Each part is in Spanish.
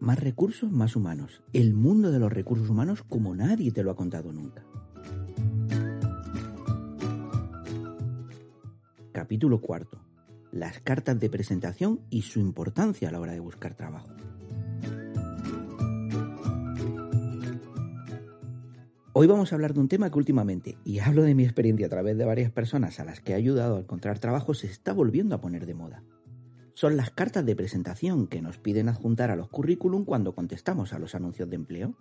Más recursos, más humanos. El mundo de los recursos humanos como nadie te lo ha contado nunca. Capítulo cuarto. Las cartas de presentación y su importancia a la hora de buscar trabajo. Hoy vamos a hablar de un tema que últimamente, y hablo de mi experiencia a través de varias personas a las que he ayudado a encontrar trabajo, se está volviendo a poner de moda. Son las cartas de presentación que nos piden adjuntar a los currículum cuando contestamos a los anuncios de empleo.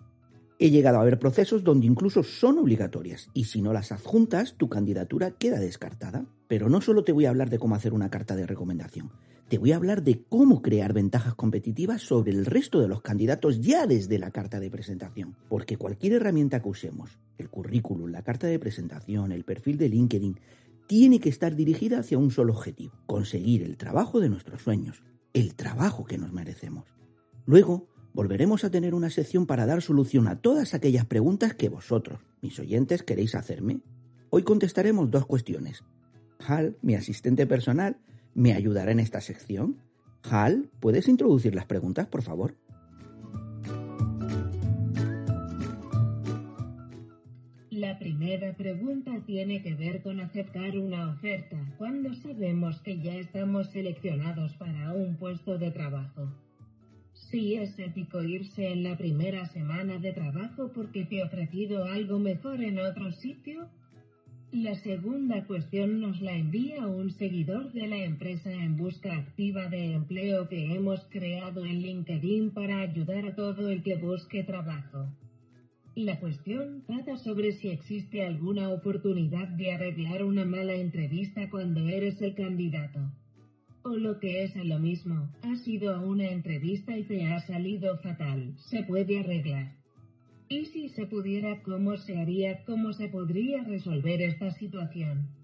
He llegado a ver procesos donde incluso son obligatorias y si no las adjuntas, tu candidatura queda descartada. Pero no solo te voy a hablar de cómo hacer una carta de recomendación, te voy a hablar de cómo crear ventajas competitivas sobre el resto de los candidatos ya desde la carta de presentación. Porque cualquier herramienta que usemos, el currículum, la carta de presentación, el perfil de LinkedIn, tiene que estar dirigida hacia un solo objetivo, conseguir el trabajo de nuestros sueños, el trabajo que nos merecemos. Luego, volveremos a tener una sección para dar solución a todas aquellas preguntas que vosotros, mis oyentes, queréis hacerme. Hoy contestaremos dos cuestiones. Hal, mi asistente personal, ¿Me ayudará en esta sección? Hal, ¿puedes introducir las preguntas, por favor? La primera pregunta tiene que ver con aceptar una oferta cuando sabemos que ya estamos seleccionados para un puesto de trabajo. Si es ético irse en la primera semana de trabajo porque te he ofrecido algo mejor en otro sitio, la segunda cuestión nos la envía un seguidor de la empresa en busca activa de empleo que hemos creado en LinkedIn para ayudar a todo el que busque trabajo. La cuestión trata sobre si existe alguna oportunidad de arreglar una mala entrevista cuando eres el candidato. O lo que es lo mismo, has ido a una entrevista y te ha salido fatal. Se puede arreglar. ¿Y si se pudiera, cómo se haría, cómo se podría resolver esta situación?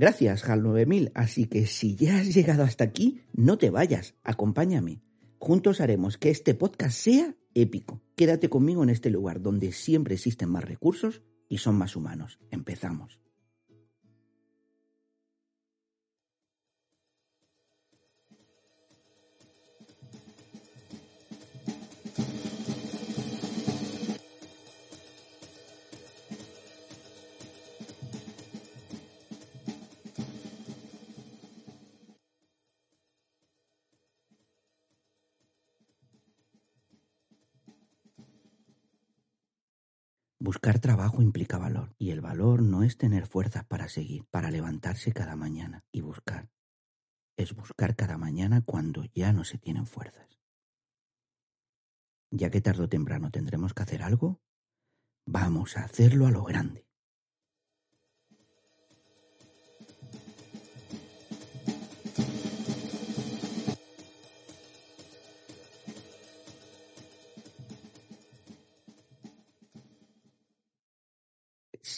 Gracias, HAL 9000. Así que si ya has llegado hasta aquí, no te vayas, acompáñame. Juntos haremos que este podcast sea épico. Quédate conmigo en este lugar donde siempre existen más recursos y son más humanos. Empezamos. Implica valor, y el valor no es tener fuerzas para seguir, para levantarse cada mañana y buscar. Es buscar cada mañana cuando ya no se tienen fuerzas. Ya que tarde o temprano tendremos que hacer algo, vamos a hacerlo a lo grande.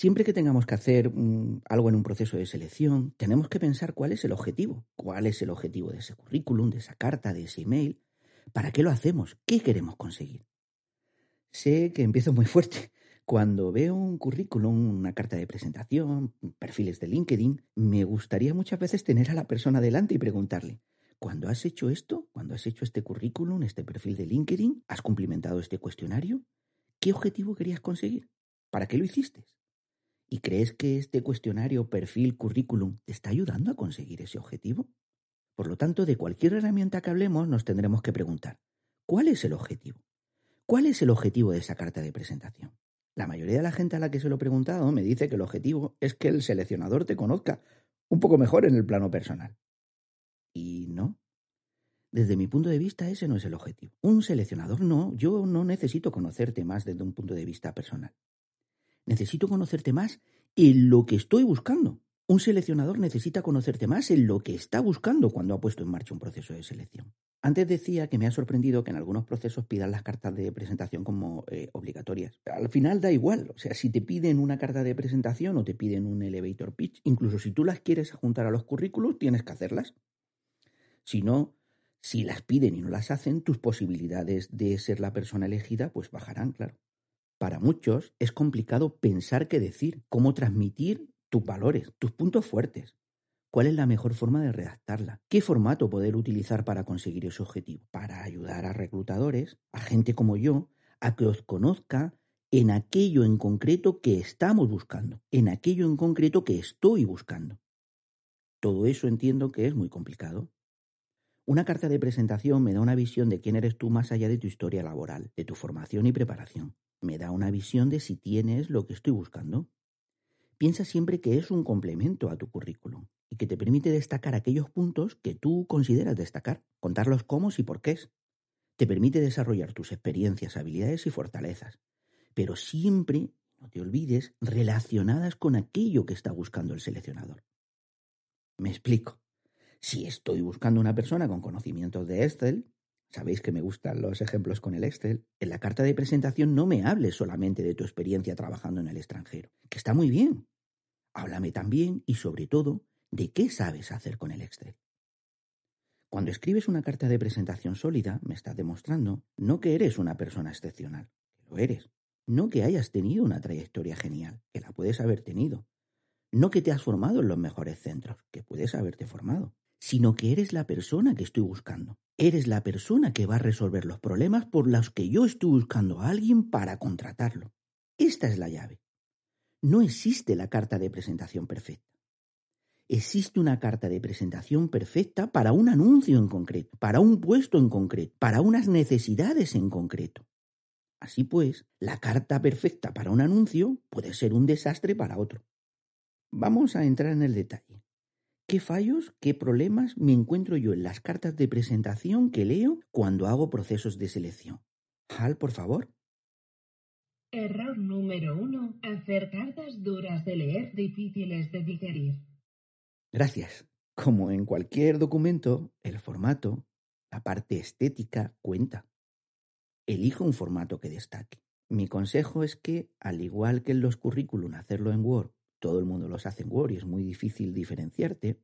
Siempre que tengamos que hacer mm, algo en un proceso de selección, tenemos que pensar cuál es el objetivo, cuál es el objetivo de ese currículum, de esa carta, de ese email, para qué lo hacemos, qué queremos conseguir. Sé que empiezo muy fuerte. Cuando veo un currículum, una carta de presentación, perfiles de LinkedIn, me gustaría muchas veces tener a la persona delante y preguntarle, cuando has hecho esto, cuando has hecho este currículum, este perfil de LinkedIn, has cumplimentado este cuestionario, ¿qué objetivo querías conseguir? ¿Para qué lo hiciste? ¿Y crees que este cuestionario, perfil, currículum te está ayudando a conseguir ese objetivo? Por lo tanto, de cualquier herramienta que hablemos nos tendremos que preguntar, ¿cuál es el objetivo? ¿Cuál es el objetivo de esa carta de presentación? La mayoría de la gente a la que se lo he preguntado me dice que el objetivo es que el seleccionador te conozca un poco mejor en el plano personal. Y no. Desde mi punto de vista ese no es el objetivo. Un seleccionador no, yo no necesito conocerte más desde un punto de vista personal. Necesito conocerte más en lo que estoy buscando. Un seleccionador necesita conocerte más en lo que está buscando cuando ha puesto en marcha un proceso de selección. Antes decía que me ha sorprendido que en algunos procesos pidan las cartas de presentación como eh, obligatorias. Al final da igual, o sea, si te piden una carta de presentación o te piden un elevator pitch, incluso si tú las quieres juntar a los currículos, tienes que hacerlas. Si no, si las piden y no las hacen, tus posibilidades de ser la persona elegida pues bajarán, claro. Para muchos es complicado pensar qué decir, cómo transmitir tus valores, tus puntos fuertes. ¿Cuál es la mejor forma de redactarla? ¿Qué formato poder utilizar para conseguir ese objetivo? Para ayudar a reclutadores, a gente como yo, a que os conozca en aquello en concreto que estamos buscando, en aquello en concreto que estoy buscando. Todo eso entiendo que es muy complicado. Una carta de presentación me da una visión de quién eres tú más allá de tu historia laboral, de tu formación y preparación. Me da una visión de si tienes lo que estoy buscando. Piensa siempre que es un complemento a tu currículum y que te permite destacar aquellos puntos que tú consideras destacar, contarlos cómo y por qué. Te permite desarrollar tus experiencias, habilidades y fortalezas, pero siempre, no te olvides, relacionadas con aquello que está buscando el seleccionador. Me explico. Si estoy buscando una persona con conocimientos de Excel, sabéis que me gustan los ejemplos con el Excel, en la carta de presentación no me hables solamente de tu experiencia trabajando en el extranjero, que está muy bien. Háblame también y sobre todo de qué sabes hacer con el Excel. Cuando escribes una carta de presentación sólida, me estás demostrando no que eres una persona excepcional, que lo eres, no que hayas tenido una trayectoria genial, que la puedes haber tenido, no que te has formado en los mejores centros, que puedes haberte formado, sino que eres la persona que estoy buscando. Eres la persona que va a resolver los problemas por los que yo estoy buscando a alguien para contratarlo. Esta es la llave. No existe la carta de presentación perfecta. Existe una carta de presentación perfecta para un anuncio en concreto, para un puesto en concreto, para unas necesidades en concreto. Así pues, la carta perfecta para un anuncio puede ser un desastre para otro. Vamos a entrar en el detalle. ¿Qué fallos, qué problemas me encuentro yo en las cartas de presentación que leo cuando hago procesos de selección? Hal, por favor. Error número uno. Hacer cartas duras de leer, difíciles de digerir. Gracias. Como en cualquier documento, el formato, la parte estética, cuenta. Elijo un formato que destaque. Mi consejo es que, al igual que en los currículum hacerlo en Word todo el mundo los hace en Word y es muy difícil diferenciarte.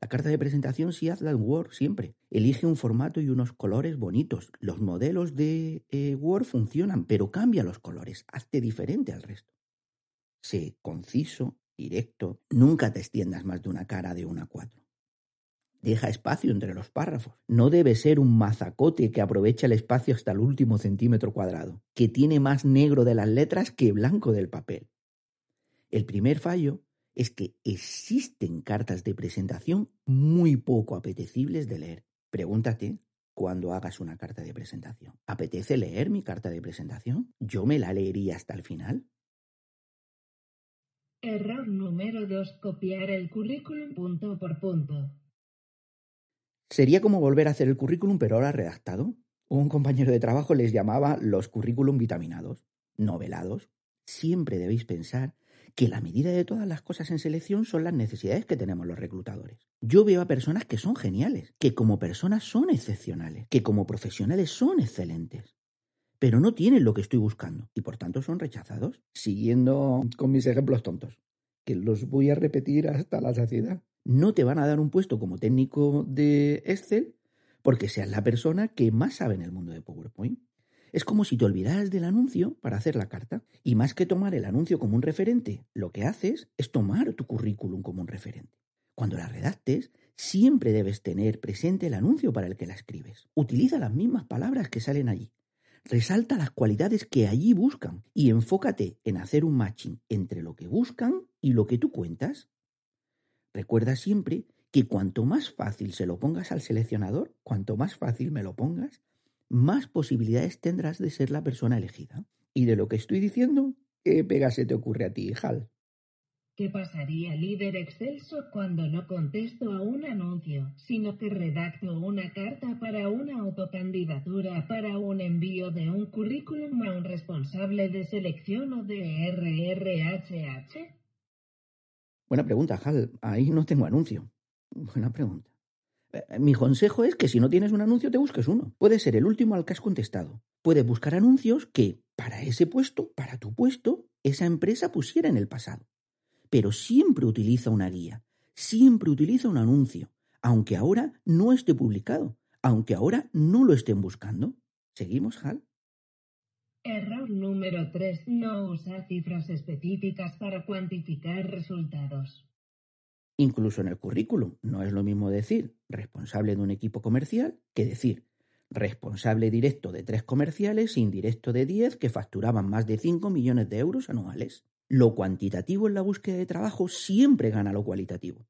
La carta de presentación sí hazla en Word siempre. Elige un formato y unos colores bonitos. Los modelos de eh, Word funcionan, pero cambia los colores. Hazte diferente al resto. Sé conciso, directo. Nunca te extiendas más de una cara de una cuatro. Deja espacio entre los párrafos. No debe ser un mazacote que aprovecha el espacio hasta el último centímetro cuadrado, que tiene más negro de las letras que blanco del papel. El primer fallo es que existen cartas de presentación muy poco apetecibles de leer. Pregúntate cuando hagas una carta de presentación. ¿Apetece leer mi carta de presentación? ¿Yo me la leería hasta el final? Error número 2. Copiar el currículum punto por punto. Sería como volver a hacer el currículum pero ahora redactado. Un compañero de trabajo les llamaba los currículum vitaminados, novelados. Siempre debéis pensar que la medida de todas las cosas en selección son las necesidades que tenemos los reclutadores. Yo veo a personas que son geniales, que como personas son excepcionales, que como profesionales son excelentes, pero no tienen lo que estoy buscando y por tanto son rechazados, siguiendo con mis ejemplos tontos, que los voy a repetir hasta la saciedad. No te van a dar un puesto como técnico de Excel porque seas la persona que más sabe en el mundo de PowerPoint. Es como si te olvidaras del anuncio para hacer la carta. Y más que tomar el anuncio como un referente, lo que haces es tomar tu currículum como un referente. Cuando la redactes, siempre debes tener presente el anuncio para el que la escribes. Utiliza las mismas palabras que salen allí. Resalta las cualidades que allí buscan y enfócate en hacer un matching entre lo que buscan y lo que tú cuentas. Recuerda siempre que cuanto más fácil se lo pongas al seleccionador, cuanto más fácil me lo pongas, más posibilidades tendrás de ser la persona elegida. Y de lo que estoy diciendo, ¿qué pega se te ocurre a ti, Hal? ¿Qué pasaría, líder excelso, cuando no contesto a un anuncio, sino que redacto una carta para una autocandidatura, para un envío de un currículum a un responsable de selección o de RRHH? Buena pregunta, Hal. Ahí no tengo anuncio. Buena pregunta. Eh, mi consejo es que si no tienes un anuncio, te busques uno. Puede ser el último al que has contestado. Puedes buscar anuncios que, para ese puesto, para tu puesto, esa empresa pusiera en el pasado. Pero siempre utiliza una guía, siempre utiliza un anuncio, aunque ahora no esté publicado, aunque ahora no lo estén buscando. ¿Seguimos, Hal? Error número 3. No usa cifras específicas para cuantificar resultados. Incluso en el currículum no es lo mismo decir responsable de un equipo comercial que decir responsable directo de tres comerciales e indirecto de diez que facturaban más de 5 millones de euros anuales. Lo cuantitativo en la búsqueda de trabajo siempre gana lo cualitativo.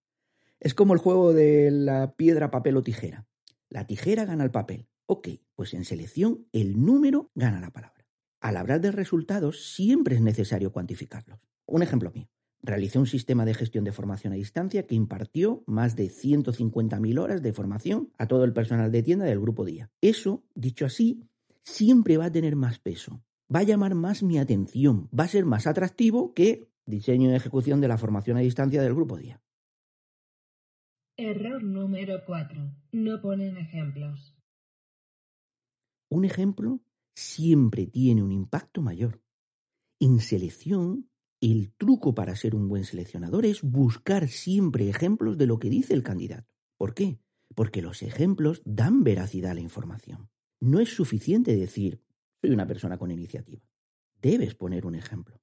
Es como el juego de la piedra, papel o tijera. La tijera gana el papel. Ok, pues en selección el número gana la palabra. Al hablar de resultados siempre es necesario cuantificarlos. Un ejemplo mío. Realicé un sistema de gestión de formación a distancia que impartió más de 150.000 horas de formación a todo el personal de tienda del grupo Día. Eso, dicho así, siempre va a tener más peso, va a llamar más mi atención, va a ser más atractivo que diseño y ejecución de la formación a distancia del grupo Día. Error número 4. No ponen ejemplos. Un ejemplo siempre tiene un impacto mayor. En selección el truco para ser un buen seleccionador es buscar siempre ejemplos de lo que dice el candidato. ¿Por qué? Porque los ejemplos dan veracidad a la información. No es suficiente decir, soy una persona con iniciativa. Debes poner un ejemplo.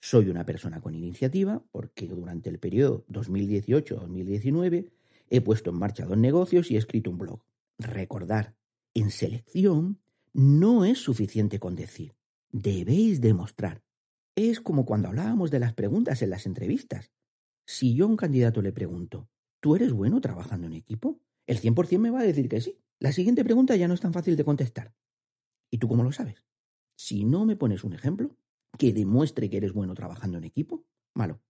Soy una persona con iniciativa porque durante el periodo 2018-2019 he puesto en marcha dos negocios y he escrito un blog. Recordar, en selección no es suficiente con decir, debéis demostrar. Es como cuando hablábamos de las preguntas en las entrevistas. Si yo a un candidato le pregunto, ¿tú eres bueno trabajando en equipo? El 100% me va a decir que sí. La siguiente pregunta ya no es tan fácil de contestar. ¿Y tú cómo lo sabes? Si no me pones un ejemplo que demuestre que eres bueno trabajando en equipo, malo.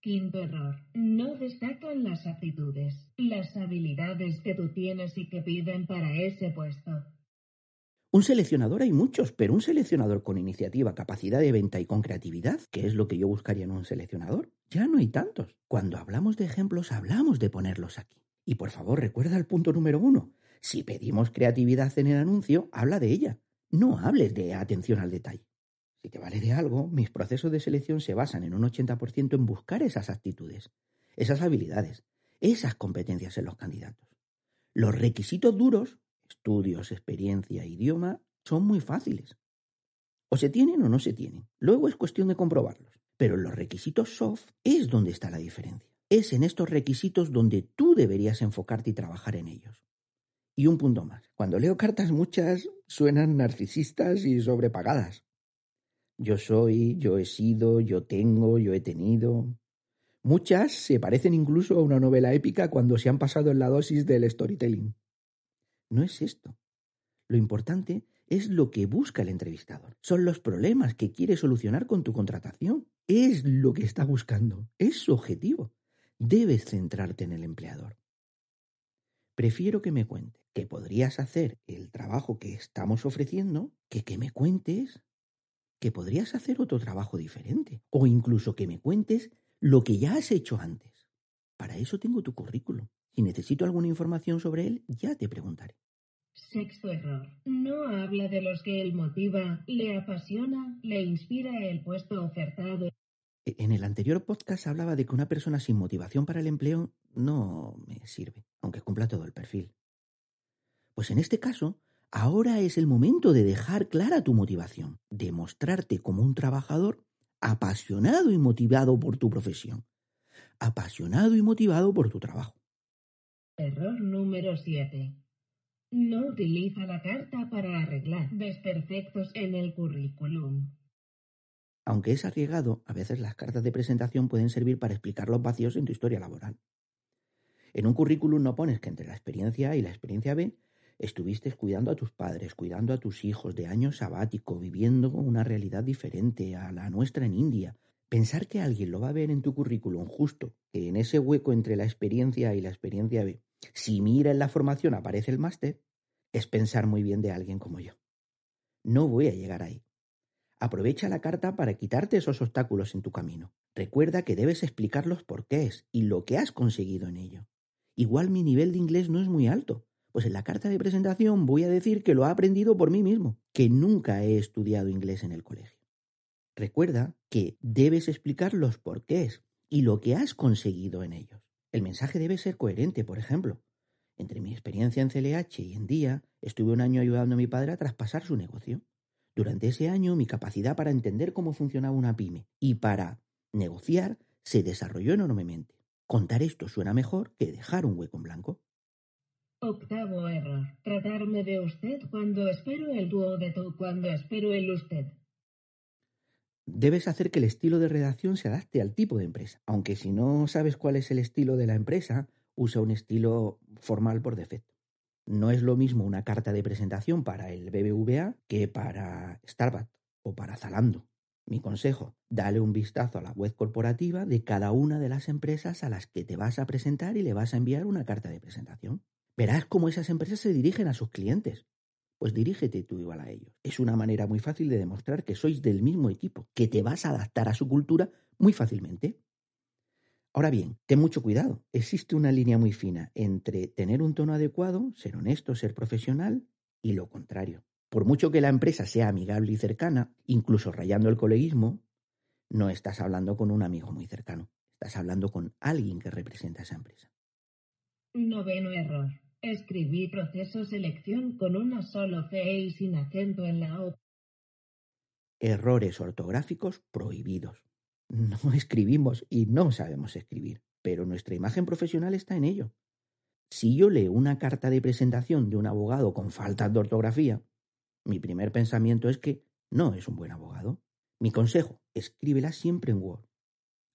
Quinto error. No destacan las aptitudes, las habilidades que tú tienes y que piden para ese puesto. Un seleccionador hay muchos, pero un seleccionador con iniciativa, capacidad de venta y con creatividad, que es lo que yo buscaría en un seleccionador, ya no hay tantos. Cuando hablamos de ejemplos, hablamos de ponerlos aquí. Y por favor, recuerda el punto número uno. Si pedimos creatividad en el anuncio, habla de ella. No hables de atención al detalle. Si te vale de algo, mis procesos de selección se basan en un 80% en buscar esas actitudes, esas habilidades, esas competencias en los candidatos. Los requisitos duros estudios, experiencia, idioma, son muy fáciles. O se tienen o no se tienen. Luego es cuestión de comprobarlos. Pero en los requisitos soft es donde está la diferencia. Es en estos requisitos donde tú deberías enfocarte y trabajar en ellos. Y un punto más. Cuando leo cartas muchas suenan narcisistas y sobrepagadas. Yo soy, yo he sido, yo tengo, yo he tenido. Muchas se parecen incluso a una novela épica cuando se han pasado en la dosis del storytelling. No es esto. Lo importante es lo que busca el entrevistador. Son los problemas que quiere solucionar con tu contratación. Es lo que está buscando. Es su objetivo. Debes centrarte en el empleador. Prefiero que me cuentes que podrías hacer el trabajo que estamos ofreciendo que que me cuentes que podrías hacer otro trabajo diferente o incluso que me cuentes lo que ya has hecho antes. Para eso tengo tu currículum. Si necesito alguna información sobre él, ya te preguntaré. Sexto error. No habla de los que él motiva, le apasiona, le inspira el puesto ofertado. E, en el anterior podcast hablaba de que una persona sin motivación para el empleo no me sirve, aunque cumpla todo el perfil. Pues en este caso, ahora es el momento de dejar clara tu motivación, de mostrarte como un trabajador apasionado y motivado por tu profesión, apasionado y motivado por tu trabajo. Error número 7. No utiliza la carta para arreglar desperfectos en el currículum. Aunque es arriesgado, a veces las cartas de presentación pueden servir para explicar los vacíos en tu historia laboral. En un currículum no pones que entre la experiencia A y la experiencia B estuviste cuidando a tus padres, cuidando a tus hijos de año sabático, viviendo una realidad diferente a la nuestra en India, Pensar que alguien lo va a ver en tu currículum justo, que en ese hueco entre la experiencia A y la experiencia B, si mira en la formación aparece el máster, es pensar muy bien de alguien como yo. No voy a llegar ahí. Aprovecha la carta para quitarte esos obstáculos en tu camino. Recuerda que debes explicar los porqués y lo que has conseguido en ello. Igual mi nivel de inglés no es muy alto, pues en la carta de presentación voy a decir que lo he aprendido por mí mismo, que nunca he estudiado inglés en el colegio. Recuerda que debes explicar los porqués y lo que has conseguido en ellos. El mensaje debe ser coherente, por ejemplo. Entre mi experiencia en CLH y en día, estuve un año ayudando a mi padre a traspasar su negocio. Durante ese año mi capacidad para entender cómo funcionaba una pyme y para negociar se desarrolló enormemente. Contar esto suena mejor que dejar un hueco en blanco. Octavo error. Tratarme de usted cuando espero el dúo de tú cuando espero el usted. Debes hacer que el estilo de redacción se adapte al tipo de empresa, aunque si no sabes cuál es el estilo de la empresa, usa un estilo formal por defecto. No es lo mismo una carta de presentación para el BBVA que para Starbucks o para Zalando. Mi consejo, dale un vistazo a la web corporativa de cada una de las empresas a las que te vas a presentar y le vas a enviar una carta de presentación. Verás cómo esas empresas se dirigen a sus clientes. Pues dirígete tú igual a ellos. Es una manera muy fácil de demostrar que sois del mismo equipo, que te vas a adaptar a su cultura muy fácilmente. Ahora bien, ten mucho cuidado. Existe una línea muy fina entre tener un tono adecuado, ser honesto, ser profesional, y lo contrario. Por mucho que la empresa sea amigable y cercana, incluso rayando el coleguismo, no estás hablando con un amigo muy cercano. Estás hablando con alguien que representa esa empresa. Noveno error. Escribí proceso selección con una solo C y sin acento en la O. Errores ortográficos prohibidos. No escribimos y no sabemos escribir, pero nuestra imagen profesional está en ello. Si yo leo una carta de presentación de un abogado con faltas de ortografía, mi primer pensamiento es que no es un buen abogado. Mi consejo, escríbela siempre en Word,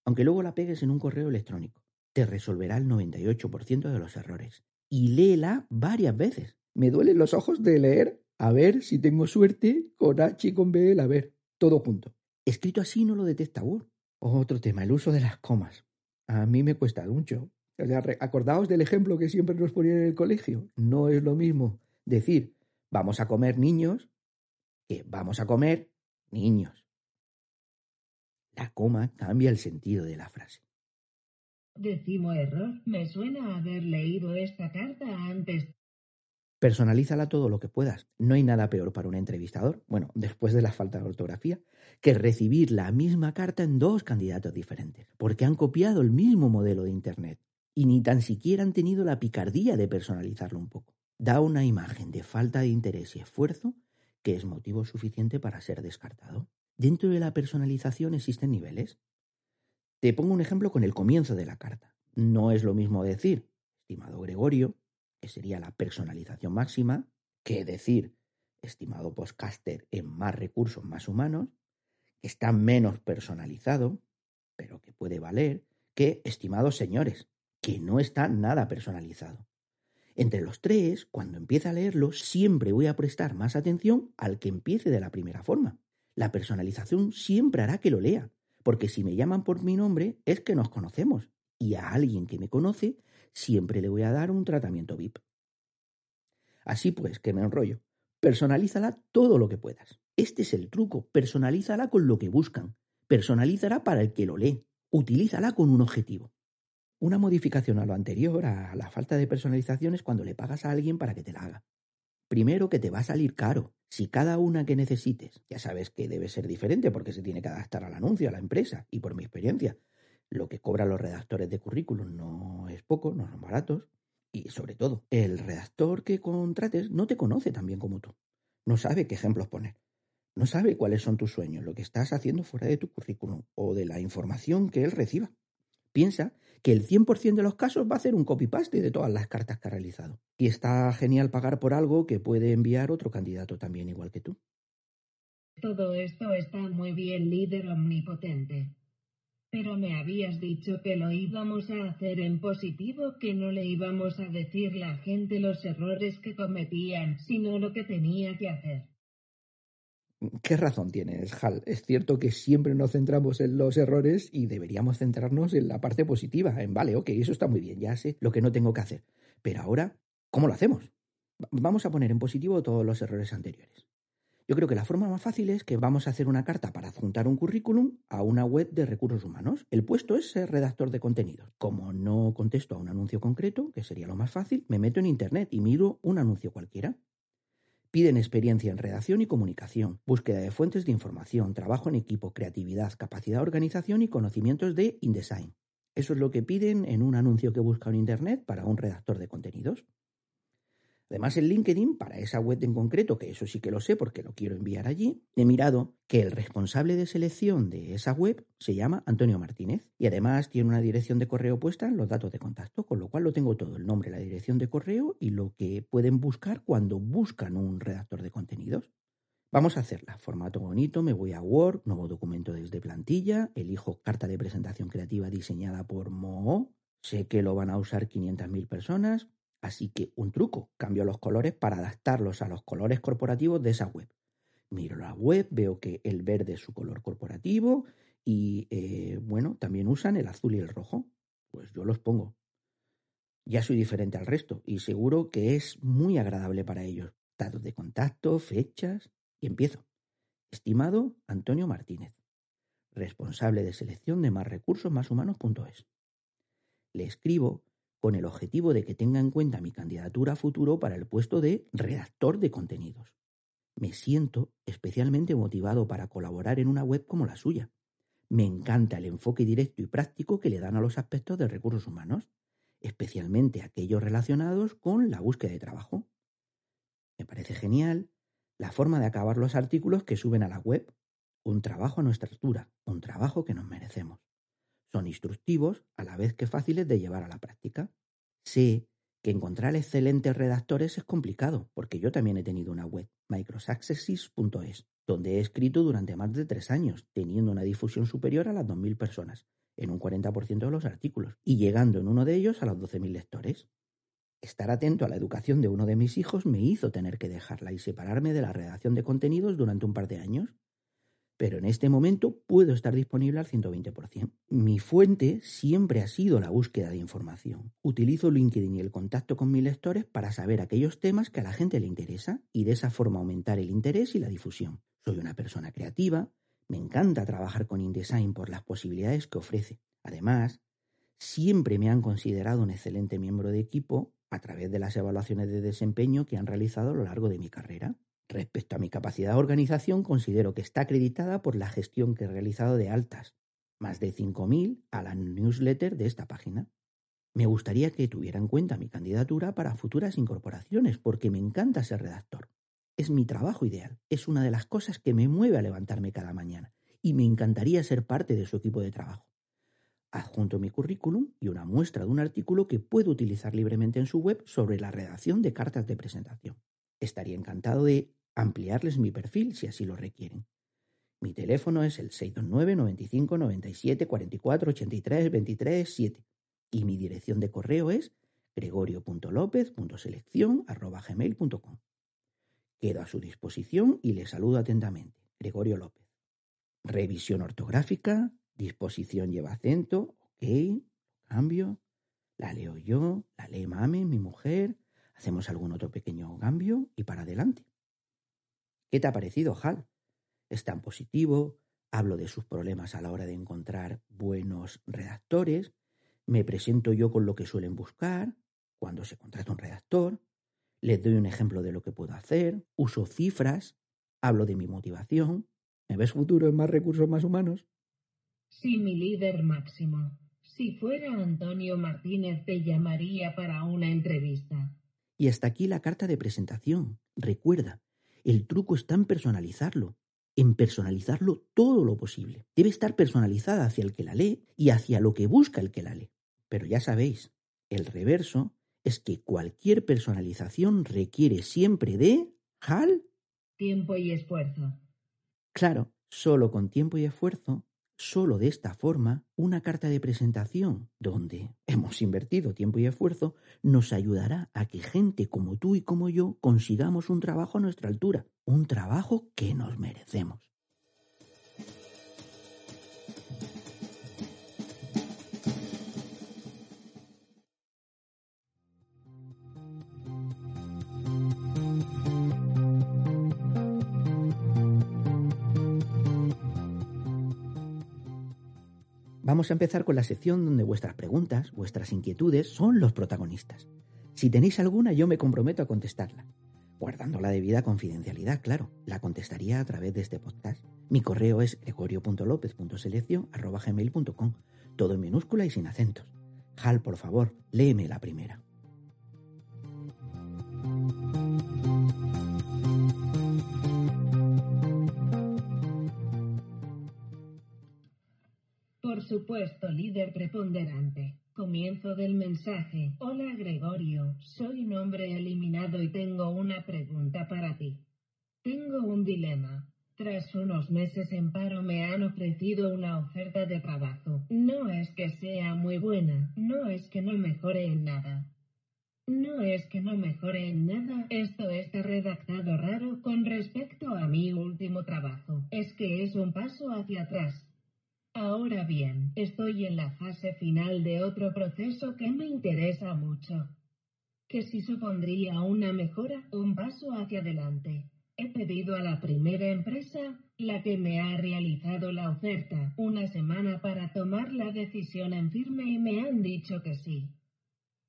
aunque luego la pegues en un correo electrónico. Te resolverá el 98% de los errores y léela varias veces. Me duelen los ojos de leer, a ver si tengo suerte, con H y con B, a ver, todo junto. Escrito así no lo detecta Word. Otro tema, el uso de las comas. A mí me cuesta mucho. acordaos del ejemplo que siempre nos ponían en el colegio. No es lo mismo decir vamos a comer niños que vamos a comer niños. La coma cambia el sentido de la frase. Decimo error. Me suena haber leído esta carta antes. Personalízala todo lo que puedas. No hay nada peor para un entrevistador, bueno, después de la falta de ortografía, que recibir la misma carta en dos candidatos diferentes, porque han copiado el mismo modelo de Internet y ni tan siquiera han tenido la picardía de personalizarlo un poco. Da una imagen de falta de interés y esfuerzo que es motivo suficiente para ser descartado. Dentro de la personalización existen niveles. Te pongo un ejemplo con el comienzo de la carta. No es lo mismo decir, estimado Gregorio, que sería la personalización máxima, que decir, estimado postcaster en más recursos más humanos, que está menos personalizado, pero que puede valer, que estimados señores, que no está nada personalizado. Entre los tres, cuando empiece a leerlo, siempre voy a prestar más atención al que empiece de la primera forma. La personalización siempre hará que lo lea, porque si me llaman por mi nombre es que nos conocemos y a alguien que me conoce siempre le voy a dar un tratamiento VIP. Así pues, que me enrollo. Personalízala todo lo que puedas. Este es el truco. Personalízala con lo que buscan. Personalízala para el que lo lee. Utilízala con un objetivo. Una modificación a lo anterior, a la falta de personalización, es cuando le pagas a alguien para que te la haga. Primero que te va a salir caro. Si cada una que necesites, ya sabes que debe ser diferente porque se tiene que adaptar al anuncio, a la empresa, y por mi experiencia, lo que cobran los redactores de currículum no es poco, no son baratos. Y sobre todo, el redactor que contrates no te conoce tan bien como tú. No sabe qué ejemplos poner. No sabe cuáles son tus sueños, lo que estás haciendo fuera de tu currículum o de la información que él reciba. Piensa que el 100% de los casos va a hacer un copy-paste de todas las cartas que ha realizado. Y está genial pagar por algo que puede enviar otro candidato también igual que tú. Todo esto está muy bien, líder omnipotente. Pero me habías dicho que lo íbamos a hacer en positivo, que no le íbamos a decir la gente los errores que cometían, sino lo que tenía que hacer. ¿Qué razón tienes, Hal? Es cierto que siempre nos centramos en los errores y deberíamos centrarnos en la parte positiva, en vale, ok, eso está muy bien, ya sé lo que no tengo que hacer. Pero ahora, ¿cómo lo hacemos? Vamos a poner en positivo todos los errores anteriores. Yo creo que la forma más fácil es que vamos a hacer una carta para adjuntar un currículum a una web de recursos humanos. El puesto es ser redactor de contenidos. Como no contesto a un anuncio concreto, que sería lo más fácil, me meto en Internet y miro un anuncio cualquiera. Piden experiencia en redacción y comunicación, búsqueda de fuentes de información, trabajo en equipo, creatividad, capacidad de organización y conocimientos de InDesign. Eso es lo que piden en un anuncio que busca en Internet para un redactor de contenidos. Además, en LinkedIn, para esa web en concreto, que eso sí que lo sé porque lo quiero enviar allí, he mirado que el responsable de selección de esa web se llama Antonio Martínez y además tiene una dirección de correo puesta en los datos de contacto, con lo cual lo tengo todo, el nombre, la dirección de correo y lo que pueden buscar cuando buscan un redactor de contenidos. Vamos a hacerla. Formato bonito, me voy a Word, nuevo documento desde plantilla, elijo carta de presentación creativa diseñada por Mo. Sé que lo van a usar 500.000 personas, Así que un truco, cambio los colores para adaptarlos a los colores corporativos de esa web. Miro la web, veo que el verde es su color corporativo y, eh, bueno, también usan el azul y el rojo. Pues yo los pongo. Ya soy diferente al resto y seguro que es muy agradable para ellos. Datos de contacto, fechas y empiezo. Estimado Antonio Martínez, responsable de selección de más recursos más humanos.es. Le escribo con el objetivo de que tenga en cuenta mi candidatura a futuro para el puesto de redactor de contenidos. Me siento especialmente motivado para colaborar en una web como la suya. Me encanta el enfoque directo y práctico que le dan a los aspectos de recursos humanos, especialmente aquellos relacionados con la búsqueda de trabajo. Me parece genial la forma de acabar los artículos que suben a la web. Un trabajo a nuestra altura, un trabajo que nos merecemos. Son instructivos a la vez que fáciles de llevar a la práctica. Sé que encontrar excelentes redactores es complicado, porque yo también he tenido una web, microsuccesses.es, donde he escrito durante más de tres años, teniendo una difusión superior a las 2.000 personas, en un 40% de los artículos, y llegando en uno de ellos a los 12.000 lectores. Estar atento a la educación de uno de mis hijos me hizo tener que dejarla y separarme de la redacción de contenidos durante un par de años, pero en este momento puedo estar disponible al 120%. Mi fuente siempre ha sido la búsqueda de información. Utilizo LinkedIn y el contacto con mis lectores para saber aquellos temas que a la gente le interesa y de esa forma aumentar el interés y la difusión. Soy una persona creativa, me encanta trabajar con InDesign por las posibilidades que ofrece. Además, siempre me han considerado un excelente miembro de equipo a través de las evaluaciones de desempeño que han realizado a lo largo de mi carrera. Respecto a mi capacidad de organización, considero que está acreditada por la gestión que he realizado de altas, más de 5.000 a la newsletter de esta página. Me gustaría que tuviera en cuenta mi candidatura para futuras incorporaciones, porque me encanta ser redactor. Es mi trabajo ideal, es una de las cosas que me mueve a levantarme cada mañana, y me encantaría ser parte de su equipo de trabajo. Adjunto mi currículum y una muestra de un artículo que puedo utilizar libremente en su web sobre la redacción de cartas de presentación. Estaría encantado de ampliarles mi perfil si así lo requieren. Mi teléfono es el 629 95 97 44 83 23 7 y mi dirección de correo es gregorio.lopez.selección.gmail.com. Quedo a su disposición y le saludo atentamente. Gregorio López. Revisión ortográfica, disposición lleva acento, ok, cambio, la leo yo, la lee mame, mi mujer, hacemos algún otro pequeño cambio y para adelante. ¿Qué te ha parecido, Hal? Es tan positivo, hablo de sus problemas a la hora de encontrar buenos redactores, me presento yo con lo que suelen buscar cuando se contrata un redactor, les doy un ejemplo de lo que puedo hacer, uso cifras, hablo de mi motivación. ¿Me ves futuro en más recursos más humanos? Sí, mi líder máximo. Si fuera Antonio Martínez, te llamaría para una entrevista. Y hasta aquí la carta de presentación. Recuerda, el truco está en personalizarlo, en personalizarlo todo lo posible. Debe estar personalizada hacia el que la lee y hacia lo que busca el que la lee. Pero ya sabéis, el reverso es que cualquier personalización requiere siempre de HAL. Tiempo y esfuerzo. Claro, solo con tiempo y esfuerzo Solo de esta forma, una carta de presentación, donde hemos invertido tiempo y esfuerzo, nos ayudará a que gente como tú y como yo consigamos un trabajo a nuestra altura, un trabajo que nos merecemos. Vamos a empezar con la sección donde vuestras preguntas, vuestras inquietudes son los protagonistas. Si tenéis alguna, yo me comprometo a contestarla. Guardando la debida confidencialidad, claro. La contestaría a través de este podcast. Mi correo es gregorio.lopez.selección.gmail.com Todo en minúscula y sin acentos. Hal, por favor, léeme la primera. Supuesto líder preponderante. Comienzo del mensaje. Hola Gregorio, soy un hombre eliminado y tengo una pregunta para ti. Tengo un dilema. Tras unos meses en paro me han ofrecido una oferta de trabajo. No es que sea muy buena, no es que no mejore en nada. No es que no mejore en nada, esto está redactado raro con respecto a mi último trabajo. Es que es un paso hacia atrás. Ahora bien, estoy en la fase final de otro proceso que me interesa mucho. Que si supondría una mejora, un paso hacia adelante. He pedido a la primera empresa, la que me ha realizado la oferta, una semana para tomar la decisión en firme y me han dicho que sí.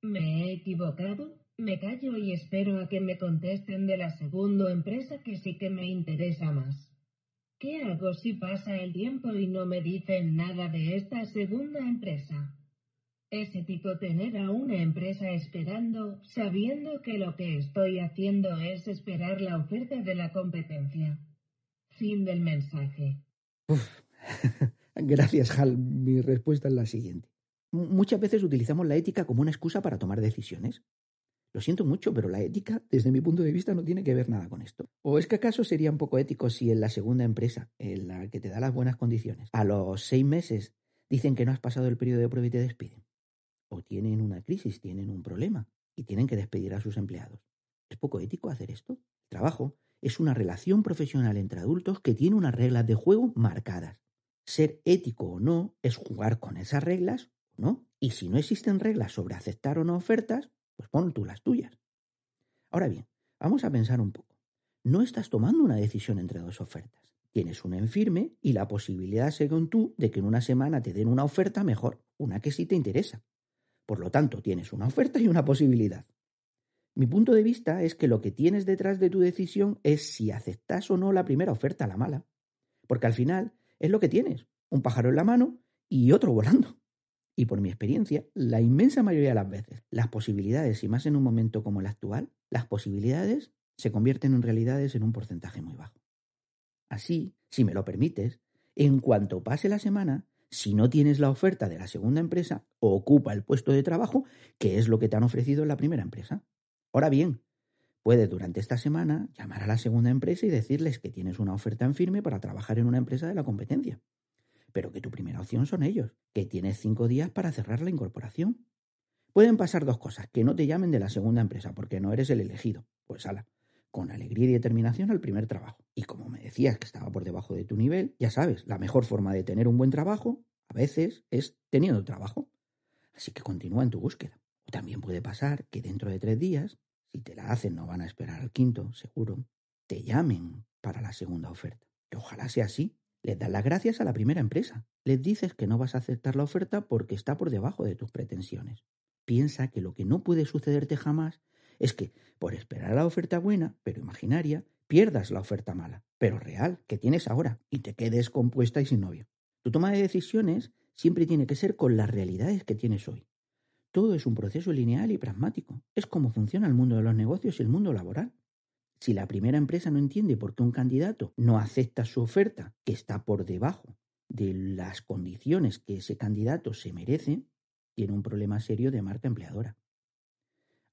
¿Me he equivocado? Me callo y espero a que me contesten de la segunda empresa que sí que me interesa más. ¿Qué hago si pasa el tiempo y no me dicen nada de esta segunda empresa? Es ético tener a una empresa esperando, sabiendo que lo que estoy haciendo es esperar la oferta de la competencia. Fin del mensaje. Gracias, Hal. Mi respuesta es la siguiente. Muchas veces utilizamos la ética como una excusa para tomar decisiones. Lo siento mucho, pero la ética, desde mi punto de vista, no tiene que ver nada con esto. ¿O es que acaso sería un poco ético si en la segunda empresa, en la que te da las buenas condiciones, a los seis meses dicen que no has pasado el periodo de prueba y te despiden? o tienen una crisis, tienen un problema y tienen que despedir a sus empleados. ¿Es poco ético hacer esto? El trabajo es una relación profesional entre adultos que tiene unas reglas de juego marcadas. Ser ético o no es jugar con esas reglas o no. Y si no existen reglas sobre aceptar o no ofertas, pues pon tú las tuyas. Ahora bien, vamos a pensar un poco. No estás tomando una decisión entre dos ofertas. Tienes una en firme y la posibilidad, según tú, de que en una semana te den una oferta mejor, una que sí te interesa. Por lo tanto, tienes una oferta y una posibilidad. Mi punto de vista es que lo que tienes detrás de tu decisión es si aceptas o no la primera oferta, la mala. Porque al final es lo que tienes, un pájaro en la mano y otro volando. Y por mi experiencia, la inmensa mayoría de las veces, las posibilidades, y más en un momento como el actual, las posibilidades se convierten en realidades en un porcentaje muy bajo. Así, si me lo permites, en cuanto pase la semana, si no tienes la oferta de la segunda empresa, ocupa el puesto de trabajo, que es lo que te han ofrecido en la primera empresa. Ahora bien, puedes durante esta semana llamar a la segunda empresa y decirles que tienes una oferta en firme para trabajar en una empresa de la competencia, pero que tu primera opción son ellos, que tienes cinco días para cerrar la incorporación. Pueden pasar dos cosas, que no te llamen de la segunda empresa porque no eres el elegido. Pues ala, con alegría y determinación al primer trabajo. Y como me decías que estaba por debajo de tu nivel, ya sabes, la mejor forma de tener un buen trabajo a veces es teniendo trabajo. Así que continúa en tu búsqueda. O también puede pasar que dentro de tres días, si te la hacen no van a esperar al quinto, seguro, te llamen para la segunda oferta. Y ojalá sea así. Les das las gracias a la primera empresa. Les dices que no vas a aceptar la oferta porque está por debajo de tus pretensiones. Piensa que lo que no puede sucederte jamás es que, por esperar la oferta buena, pero imaginaria, pierdas la oferta mala, pero real, que tienes ahora, y te quedes compuesta y sin novio. Tu toma de decisiones siempre tiene que ser con las realidades que tienes hoy. Todo es un proceso lineal y pragmático. Es como funciona el mundo de los negocios y el mundo laboral. Si la primera empresa no entiende por qué un candidato no acepta su oferta, que está por debajo de las condiciones que ese candidato se merece, tiene un problema serio de marca empleadora.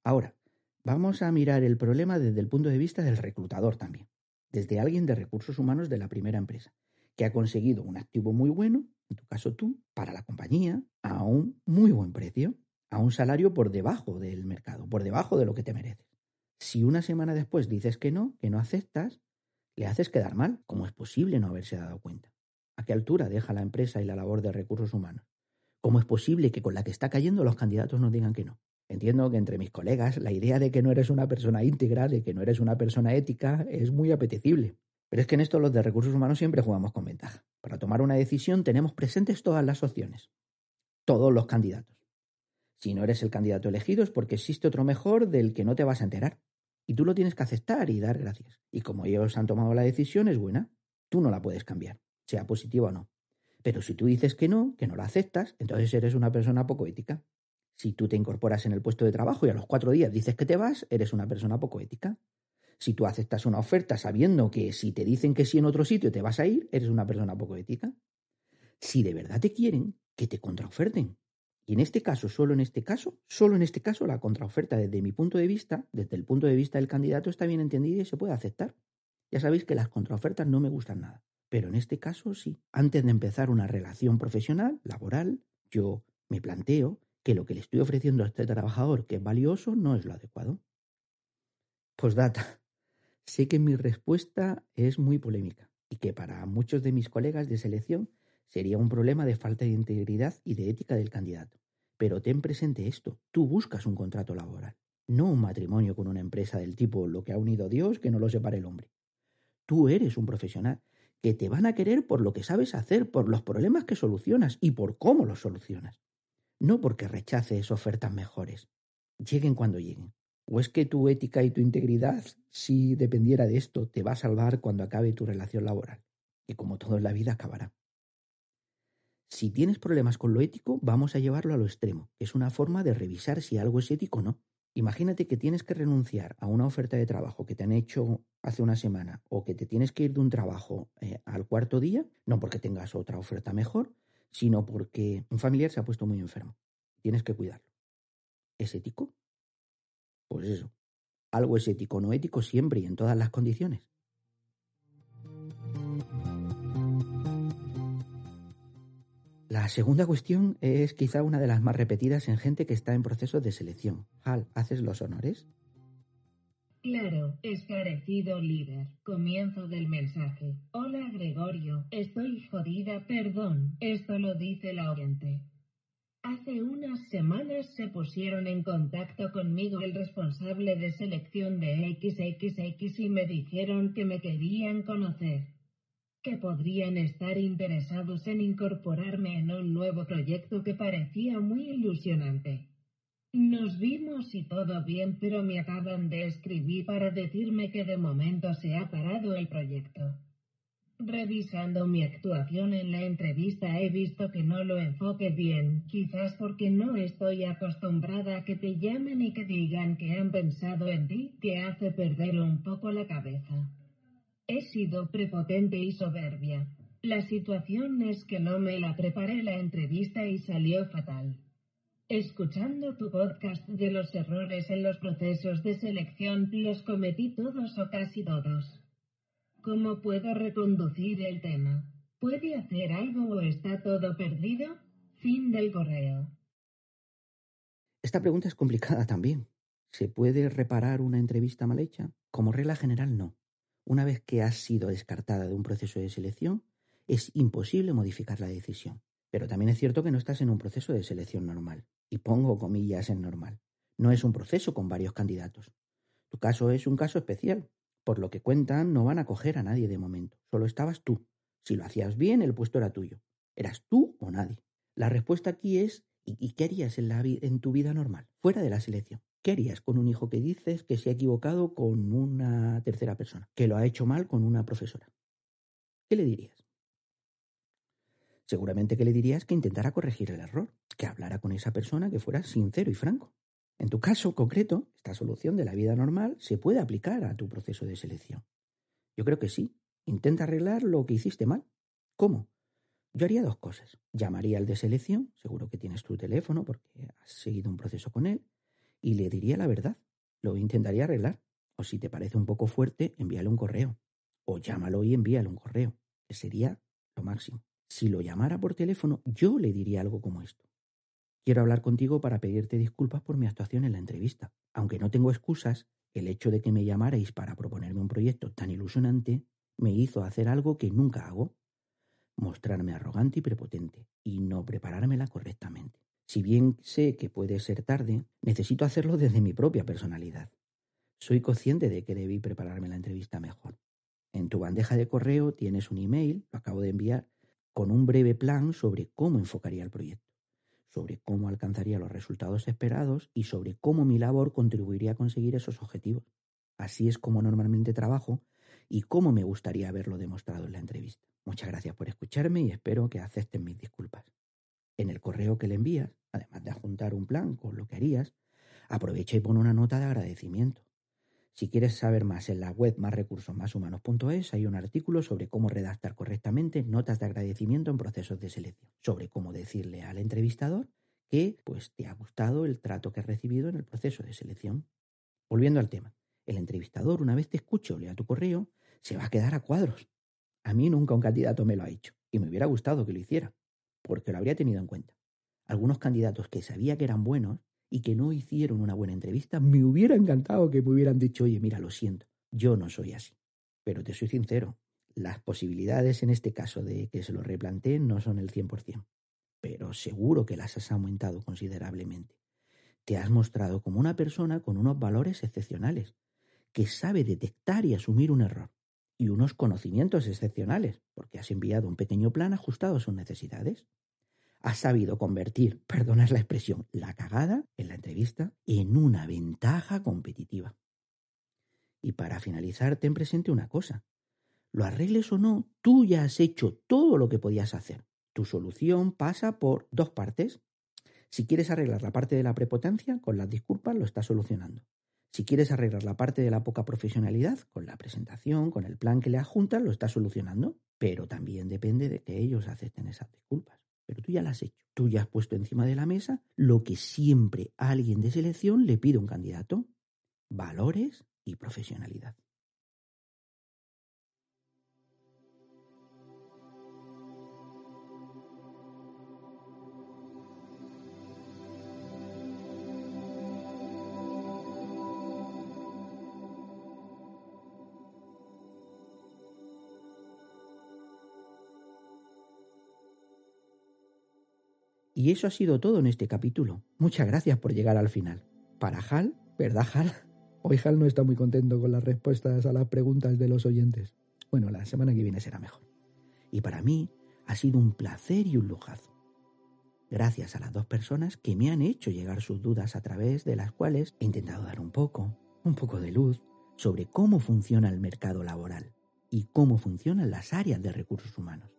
Ahora, Vamos a mirar el problema desde el punto de vista del reclutador también, desde alguien de recursos humanos de la primera empresa, que ha conseguido un activo muy bueno, en tu caso tú, para la compañía, a un muy buen precio, a un salario por debajo del mercado, por debajo de lo que te mereces. Si una semana después dices que no, que no aceptas, le haces quedar mal. ¿Cómo es posible no haberse dado cuenta? ¿A qué altura deja la empresa y la labor de recursos humanos? ¿Cómo es posible que con la que está cayendo los candidatos nos digan que no? Entiendo que entre mis colegas la idea de que no eres una persona íntegra, de que no eres una persona ética, es muy apetecible. Pero es que en esto los de recursos humanos siempre jugamos con ventaja. Para tomar una decisión tenemos presentes todas las opciones, todos los candidatos. Si no eres el candidato elegido es porque existe otro mejor del que no te vas a enterar. Y tú lo tienes que aceptar y dar gracias. Y como ellos han tomado la decisión, es buena. Tú no la puedes cambiar, sea positiva o no. Pero si tú dices que no, que no la aceptas, entonces eres una persona poco ética. Si tú te incorporas en el puesto de trabajo y a los cuatro días dices que te vas, eres una persona poco ética. Si tú aceptas una oferta sabiendo que si te dicen que sí en otro sitio te vas a ir, eres una persona poco ética. Si de verdad te quieren, que te contraoferten. Y en este caso, solo en este caso, solo en este caso, la contraoferta desde mi punto de vista, desde el punto de vista del candidato, está bien entendida y se puede aceptar. Ya sabéis que las contraofertas no me gustan nada. Pero en este caso sí. Antes de empezar una relación profesional, laboral, yo me planteo que lo que le estoy ofreciendo a este trabajador que es valioso no es lo adecuado. Postdata. Sé que mi respuesta es muy polémica y que para muchos de mis colegas de selección sería un problema de falta de integridad y de ética del candidato. Pero ten presente esto, tú buscas un contrato laboral, no un matrimonio con una empresa del tipo lo que ha unido Dios que no lo separe el hombre. Tú eres un profesional que te van a querer por lo que sabes hacer, por los problemas que solucionas y por cómo los solucionas. No porque rechaces ofertas mejores. Lleguen cuando lleguen. ¿O es que tu ética y tu integridad, si dependiera de esto, te va a salvar cuando acabe tu relación laboral? Que como todo en la vida acabará. Si tienes problemas con lo ético, vamos a llevarlo a lo extremo, es una forma de revisar si algo es ético o no. Imagínate que tienes que renunciar a una oferta de trabajo que te han hecho hace una semana o que te tienes que ir de un trabajo eh, al cuarto día, no porque tengas otra oferta mejor, sino porque un familiar se ha puesto muy enfermo. Tienes que cuidarlo. ¿Es ético? Pues eso. Algo es ético o no ético siempre y en todas las condiciones. La segunda cuestión es quizá una de las más repetidas en gente que está en proceso de selección. Hal, ¿haces los honores? Claro, esclarecido líder. Comienzo del mensaje. Hola Gregorio, estoy jodida, perdón. Esto lo dice la oyente. Hace unas semanas se pusieron en contacto conmigo el responsable de selección de XXX y me dijeron que me querían conocer, que podrían estar interesados en incorporarme en un nuevo proyecto que parecía muy ilusionante. Nos vimos y todo bien, pero me acaban de escribir para decirme que de momento se ha parado el proyecto. Revisando mi actuación en la entrevista he visto que no lo enfoque bien, quizás porque no estoy acostumbrada a que te llamen y que digan que han pensado en ti, que hace perder un poco la cabeza. He sido prepotente y soberbia. La situación es que no me la preparé la entrevista y salió fatal. Escuchando tu podcast de los errores en los procesos de selección, los cometí todos o casi todos. ¿Cómo puedo reconducir el tema? ¿Puede hacer algo o está todo perdido? Fin del correo. Esta pregunta es complicada también. ¿Se puede reparar una entrevista mal hecha? Como regla general, no. Una vez que has sido descartada de un proceso de selección, es imposible modificar la decisión. Pero también es cierto que no estás en un proceso de selección normal. Y pongo comillas en normal. No es un proceso con varios candidatos. Tu caso es un caso especial, por lo que cuentan, no van a coger a nadie de momento. Solo estabas tú. Si lo hacías bien, el puesto era tuyo. Eras tú o nadie. La respuesta aquí es ¿y, qué harías en, tu vida normal, fuera de la selección? ¿Qué harías con un hijo que dices que se ha equivocado con una tercera persona, que lo ha hecho mal con una profesora? ¿Qué le dirías? Seguramente que le dirías que intentara corregir el error, que hablara con esa persona, que fuera sincero y franco. En tu caso concreto, esta solución de la vida normal se puede aplicar a tu proceso de selección. Yo creo que sí. Intenta arreglar lo que hiciste mal. ¿Cómo? Yo haría dos cosas. Llamaría al de selección, seguro que tienes tu teléfono porque has seguido un proceso con él, y le diría la verdad. Lo intentaría arreglar. O si te parece un poco fuerte, envíale un correo. O llámalo y envíale un correo, sería lo máximo. Si lo llamara por teléfono, yo le diría algo como esto. Quiero hablar contigo para pedirte disculpas por mi actuación en la entrevista. Aunque no tengo excusas, el hecho de que me llamarais para proponerme un proyecto tan ilusionante me hizo hacer algo que nunca hago. Mostrarme arrogante y prepotente y no preparármela correctamente. Si bien sé que puede ser tarde, necesito hacerlo desde mi propia personalidad. Soy consciente de que debí prepararme la entrevista mejor. En tu bandeja de correo tienes un email, lo acabo de enviar, con un breve plan sobre cómo enfocaría el proyecto sobre cómo alcanzaría los resultados esperados y sobre cómo mi labor contribuiría a conseguir esos objetivos. Así es como normalmente trabajo y cómo me gustaría haberlo demostrado en la entrevista. Muchas gracias por escucharme y espero que acepten mis disculpas. En el correo que le envías, además de adjuntar un plan con lo que harías, aprovecha y pone una nota de agradecimiento. Si quieres saber más en la web másrecursosmáshumanos.es hay un artículo sobre cómo redactar correctamente notas de agradecimiento en procesos de selección, sobre cómo decirle al entrevistador que pues te ha gustado el trato que has recibido en el proceso de selección. Volviendo al tema, el entrevistador una vez te escuche o lea tu correo se va a quedar a cuadros. A mí nunca un candidato me lo ha hecho y me hubiera gustado que lo hiciera, porque lo habría tenido en cuenta. Algunos candidatos que sabía que eran buenos y que no hicieron una buena entrevista, me hubiera encantado que me hubieran dicho, oye, mira, lo siento, yo no soy así. Pero te soy sincero, las posibilidades en este caso de que se lo replanteen no son el 100%, pero seguro que las has aumentado considerablemente. Te has mostrado como una persona con unos valores excepcionales, que sabe detectar y asumir un error, y unos conocimientos excepcionales, porque has enviado un pequeño plan ajustado a sus necesidades ha sabido convertir, perdonad la expresión, la cagada en la entrevista en una ventaja competitiva. Y para finalizar, ten presente una cosa. Lo arregles o no, tú ya has hecho todo lo que podías hacer. Tu solución pasa por dos partes. Si quieres arreglar la parte de la prepotencia, con las disculpas lo estás solucionando. Si quieres arreglar la parte de la poca profesionalidad, con la presentación, con el plan que le adjuntas, lo estás solucionando. Pero también depende de que ellos acepten esas disculpas pero tú ya lo has hecho. Tú ya has puesto encima de la mesa lo que siempre alguien de selección le pide a un candidato, valores y profesionalidad. Y eso ha sido todo en este capítulo. Muchas gracias por llegar al final. Para Hal, ¿verdad Hal? Hoy Hal no está muy contento con las respuestas a las preguntas de los oyentes. Bueno, la semana que viene será mejor. Y para mí ha sido un placer y un lujazo. Gracias a las dos personas que me han hecho llegar sus dudas a través de las cuales he intentado dar un poco, un poco de luz sobre cómo funciona el mercado laboral y cómo funcionan las áreas de recursos humanos.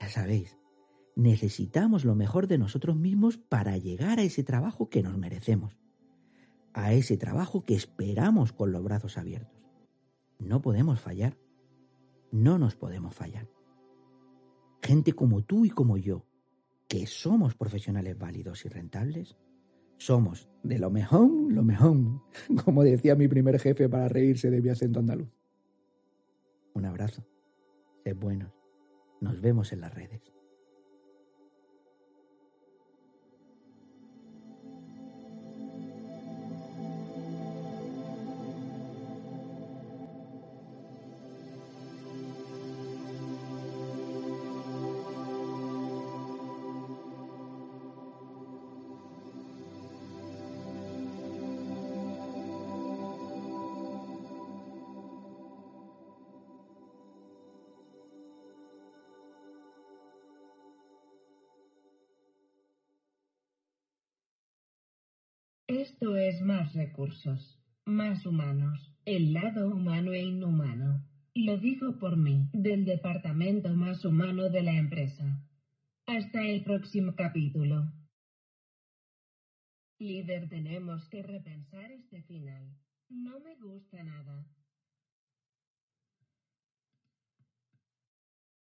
Ya sabéis, necesitamos lo mejor de nosotros mismos para llegar a ese trabajo que nos merecemos, a ese trabajo que esperamos con los brazos abiertos. No podemos fallar, no nos podemos fallar. Gente como tú y como yo, que somos profesionales válidos y rentables, somos de lo mejor, lo mejor, como decía mi primer jefe para reírse de mi acento andaluz. Un abrazo, sed buenos, nos vemos en las redes. Recursos, más humanos, el lado humano e inhumano. Lo digo por mí, del departamento más humano de la empresa. Hasta el próximo capítulo. Líder, tenemos que repensar este final. No me gusta nada.